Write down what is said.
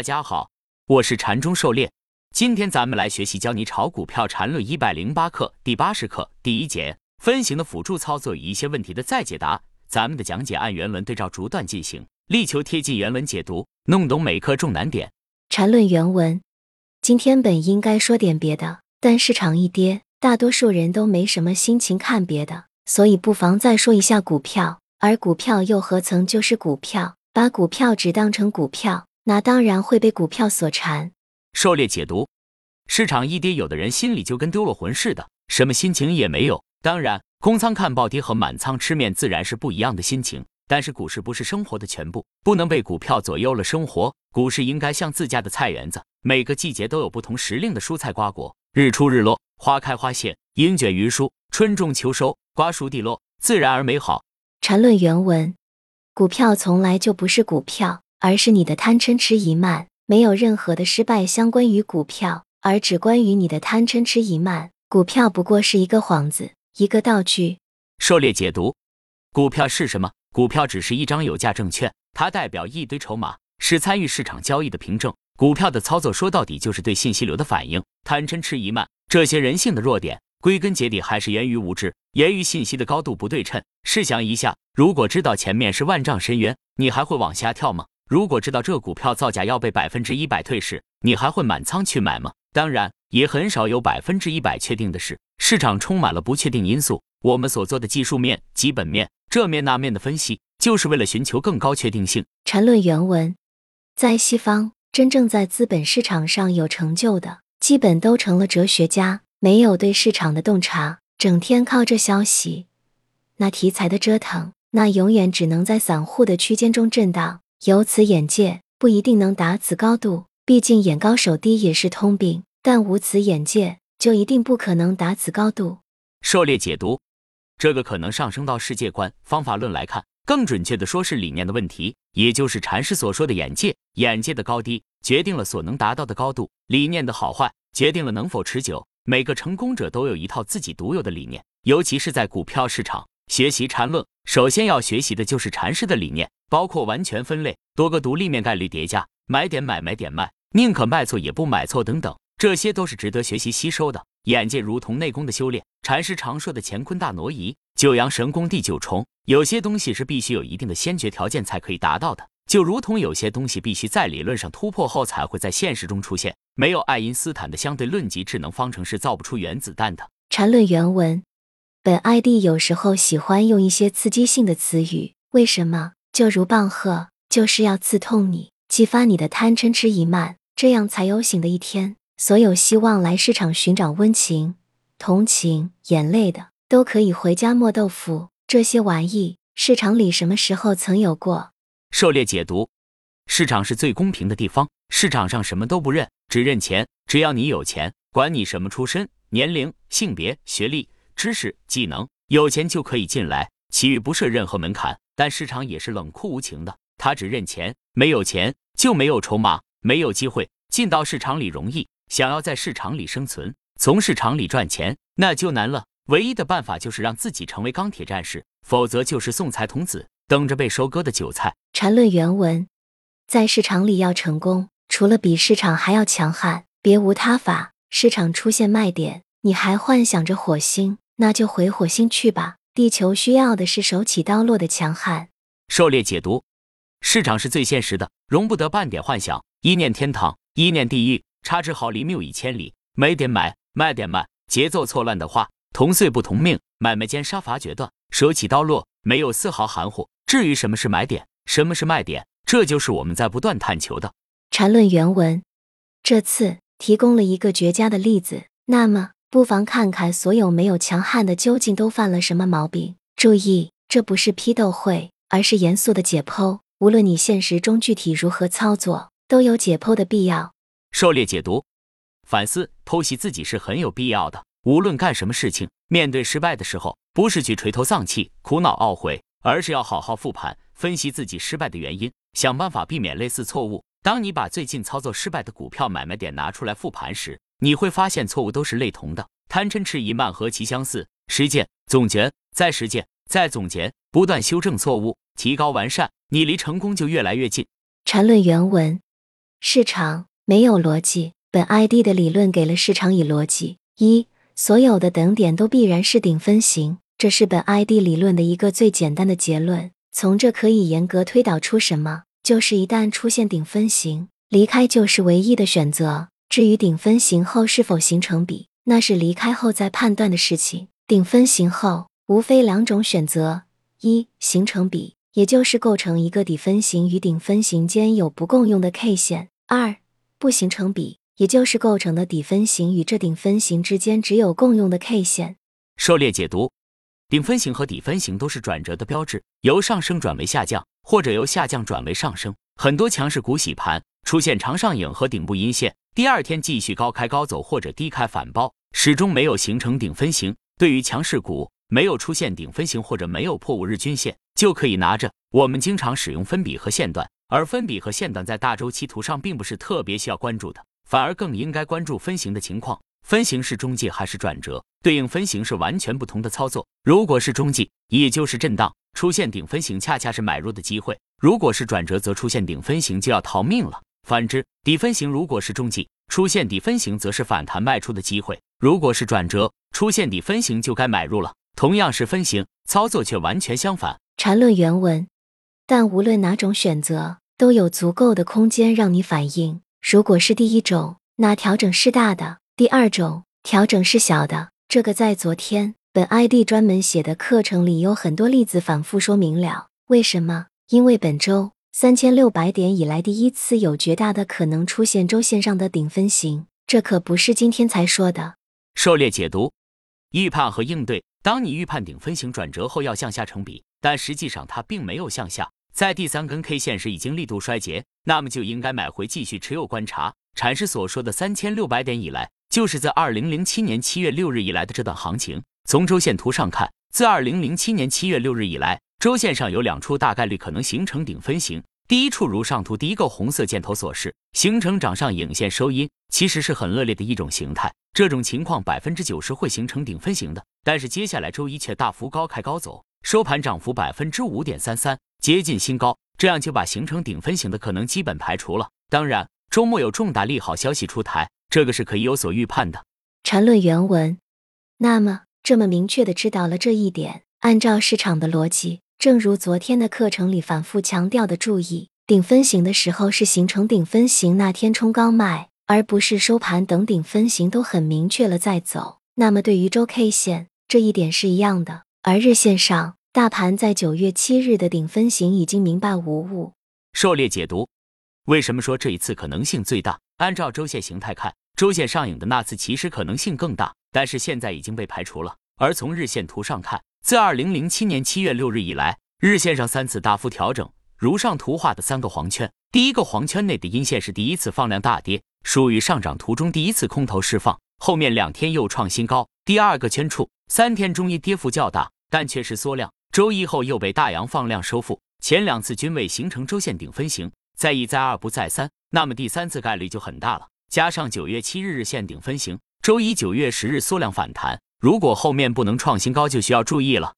大家好，我是禅中狩猎。今天咱们来学习教你炒股票禅论一百零八课第八十课第一节分型的辅助操作与一些问题的再解答。咱们的讲解按原文对照逐段进行，力求贴近原文解读，弄懂每课重难点。禅论原文。今天本应该说点别的，但市场一跌，大多数人都没什么心情看别的，所以不妨再说一下股票。而股票又何曾就是股票？把股票只当成股票，那当然会被股票所缠。狩猎解读：市场一跌，有的人心里就跟丢了魂似的，什么心情也没有。当然，空仓看暴跌和满仓吃面自然是不一样的心情。但是股市不是生活的全部，不能被股票左右了生活。股市应该像自家的菜园子，每个季节都有不同时令的蔬菜瓜果，日出日落，花开花谢，阴卷云舒，春种秋收，瓜熟蒂落，自然而美好。缠论原文：股票从来就不是股票，而是你的贪嗔痴疑慢。没有任何的失败相关于股票，而只关于你的贪嗔痴疑慢。股票不过是一个幌子，一个道具。狩猎解读：股票是什么？股票只是一张有价证券，它代表一堆筹码，是参与市场交易的凭证。股票的操作说到底就是对信息流的反应。贪嗔痴疑慢这些人性的弱点。归根结底还是源于无知，源于信息的高度不对称。试想一下，如果知道前面是万丈深渊，你还会往下跳吗？如果知道这股票造假要被百分之一百退市，你还会满仓去买吗？当然，也很少有百分之一百确定的事。市场充满了不确定因素，我们所做的技术面、基本面、这面那面的分析，就是为了寻求更高确定性。缠论原文：在西方，真正在资本市场上有成就的，基本都成了哲学家。没有对市场的洞察，整天靠着消息、那题材的折腾，那永远只能在散户的区间中震荡。有此眼界，不一定能达此高度。毕竟眼高手低也是通病，但无此眼界，就一定不可能达此高度。狩猎解读，这个可能上升到世界观、方法论来看，更准确的说是理念的问题，也就是禅师所说的眼界。眼界的高低，决定了所能达到的高度；理念的好坏，决定了能否持久。每个成功者都有一套自己独有的理念，尤其是在股票市场学习禅论，首先要学习的就是禅师的理念，包括完全分类、多个独立面概率叠加、买点买、买点卖、宁可卖错也不买错等等，这些都是值得学习吸收的。眼界如同内功的修炼，禅师常说的乾坤大挪移、九阳神功第九重，有些东西是必须有一定的先决条件才可以达到的。就如同有些东西必须在理论上突破后才会在现实中出现，没有爱因斯坦的相对论及智能方程式造不出原子弹的。禅论原文，本 ID 有时候喜欢用一些刺激性的词语，为什么？就如棒喝，就是要刺痛你，激发你的贪嗔痴疑慢，这样才有醒的一天。所有希望来市场寻找温情、同情、眼泪的，都可以回家磨豆腐。这些玩意，市场里什么时候曾有过？狩猎解读：市场是最公平的地方，市场上什么都不认，只认钱。只要你有钱，管你什么出身、年龄、性别、学历、知识、技能，有钱就可以进来，其余不设任何门槛。但市场也是冷酷无情的，他只认钱，没有钱就没有筹码，没有机会进到市场里容易。想要在市场里生存，从市场里赚钱，那就难了。唯一的办法就是让自己成为钢铁战士，否则就是送财童子。等着被收割的韭菜。缠论原文，在市场里要成功，除了比市场还要强悍，别无他法。市场出现卖点，你还幻想着火星，那就回火星去吧。地球需要的是手起刀落的强悍。狩猎解读，市场是最现实的，容不得半点幻想。一念天堂，一念地狱，差之毫厘，谬以千里。买点买，卖点卖，节奏错乱的话，同岁不同命，买卖间杀伐决断，手起刀落，没有丝毫含糊。至于什么是买点，什么是卖点，这就是我们在不断探求的。缠论原文这次提供了一个绝佳的例子，那么不妨看看所有没有强悍的究竟都犯了什么毛病。注意，这不是批斗会，而是严肃的解剖。无论你现实中具体如何操作，都有解剖的必要。狩猎解读，反思剖析自己是很有必要的。无论干什么事情，面对失败的时候，不是去垂头丧气、苦恼懊悔。而是要好好复盘，分析自己失败的原因，想办法避免类似错误。当你把最近操作失败的股票买卖点拿出来复盘时，你会发现错误都是类同的，贪嗔痴疑慢和其相似。实践、总结、再实践、再总结，不断修正错误，提高完善，你离成功就越来越近。缠论原文：市场没有逻辑。本 ID 的理论给了市场以逻辑：一，所有的等点都必然是顶分型，这是本 ID 理论的一个最简单的结论。从这可以严格推导出什么？就是一旦出现顶分型，离开就是唯一的选择。至于顶分型后是否形成比，那是离开后再判断的事情。顶分型后无非两种选择：一，形成比。也就是构成一个底分型与顶分型间有不共用的 K 线。二不形成比，也就是构成的底分型与这顶分型之间只有共用的 K 线。狩猎解读：顶分型和底分型都是转折的标志，由上升转为下降，或者由下降转为上升。很多强势股洗盘出现长上影和顶部阴线，第二天继续高开高走或者低开反包，始终没有形成顶分型。对于强势股，没有出现顶分型或者没有破五日均线。就可以拿着。我们经常使用分笔和线段，而分笔和线段在大周期图上并不是特别需要关注的，反而更应该关注分型的情况。分型是中继还是转折，对应分型是完全不同的操作。如果是中继，也就是震荡，出现顶分型恰恰是买入的机会；如果是转折，则出现顶分型就要逃命了。反之，底分型如果是中继，出现底分型则是反弹卖出的机会；如果是转折，出现底分型就该买入了。同样是分型，操作却完全相反。缠论原文，但无论哪种选择，都有足够的空间让你反应。如果是第一种，那调整是大的；第二种，调整是小的。这个在昨天本 ID 专门写的课程里有很多例子反复说明了。为什么？因为本周三千六百点以来第一次有绝大的可能出现周线上的顶分型，这可不是今天才说的。狩猎解读，预判和应对。当你预判顶分型转折后要向下成比。但实际上它并没有向下，在第三根 K 线时已经力度衰竭，那么就应该买回继续持有观察。禅师所说的三千六百点以来，就是自二零零七年七月六日以来的这段行情。从周线图上看，自二零零七年七月六日以来，周线上有两处大概率可能形成顶分型。第一处如上图第一个红色箭头所示，形成掌上影线收阴，其实是很恶劣的一种形态。这种情况百分之九十会形成顶分型的，但是接下来周一却大幅高开高走。收盘涨幅百分之五点三三，接近新高，这样就把形成顶分型的可能基本排除了。当然，周末有重大利好消息出台，这个是可以有所预判的。缠论原文。那么，这么明确的知道了这一点，按照市场的逻辑，正如昨天的课程里反复强调的，注意顶分型的时候是形成顶分型那天冲高卖，而不是收盘等顶分型都很明确了再走。那么，对于周 K 线这一点是一样的。而日线上，大盘在九月七日的顶分型已经明白无误。狩猎解读，为什么说这一次可能性最大？按照周线形态看，周线上影的那次其实可能性更大，但是现在已经被排除了。而从日线图上看，自二零零七年七月六日以来，日线上三次大幅调整，如上图画的三个黄圈，第一个黄圈内的阴线是第一次放量大跌，属于上涨图中第一次空头释放，后面两天又创新高。第二个圈处。三天中一跌幅较大，但却是缩量。周一后又被大阳放量收复，前两次均未形成周线顶分型，再一再二不再三，那么第三次概率就很大了。加上九月七日日线顶分型，周一九月十日缩量反弹，如果后面不能创新高，就需要注意了。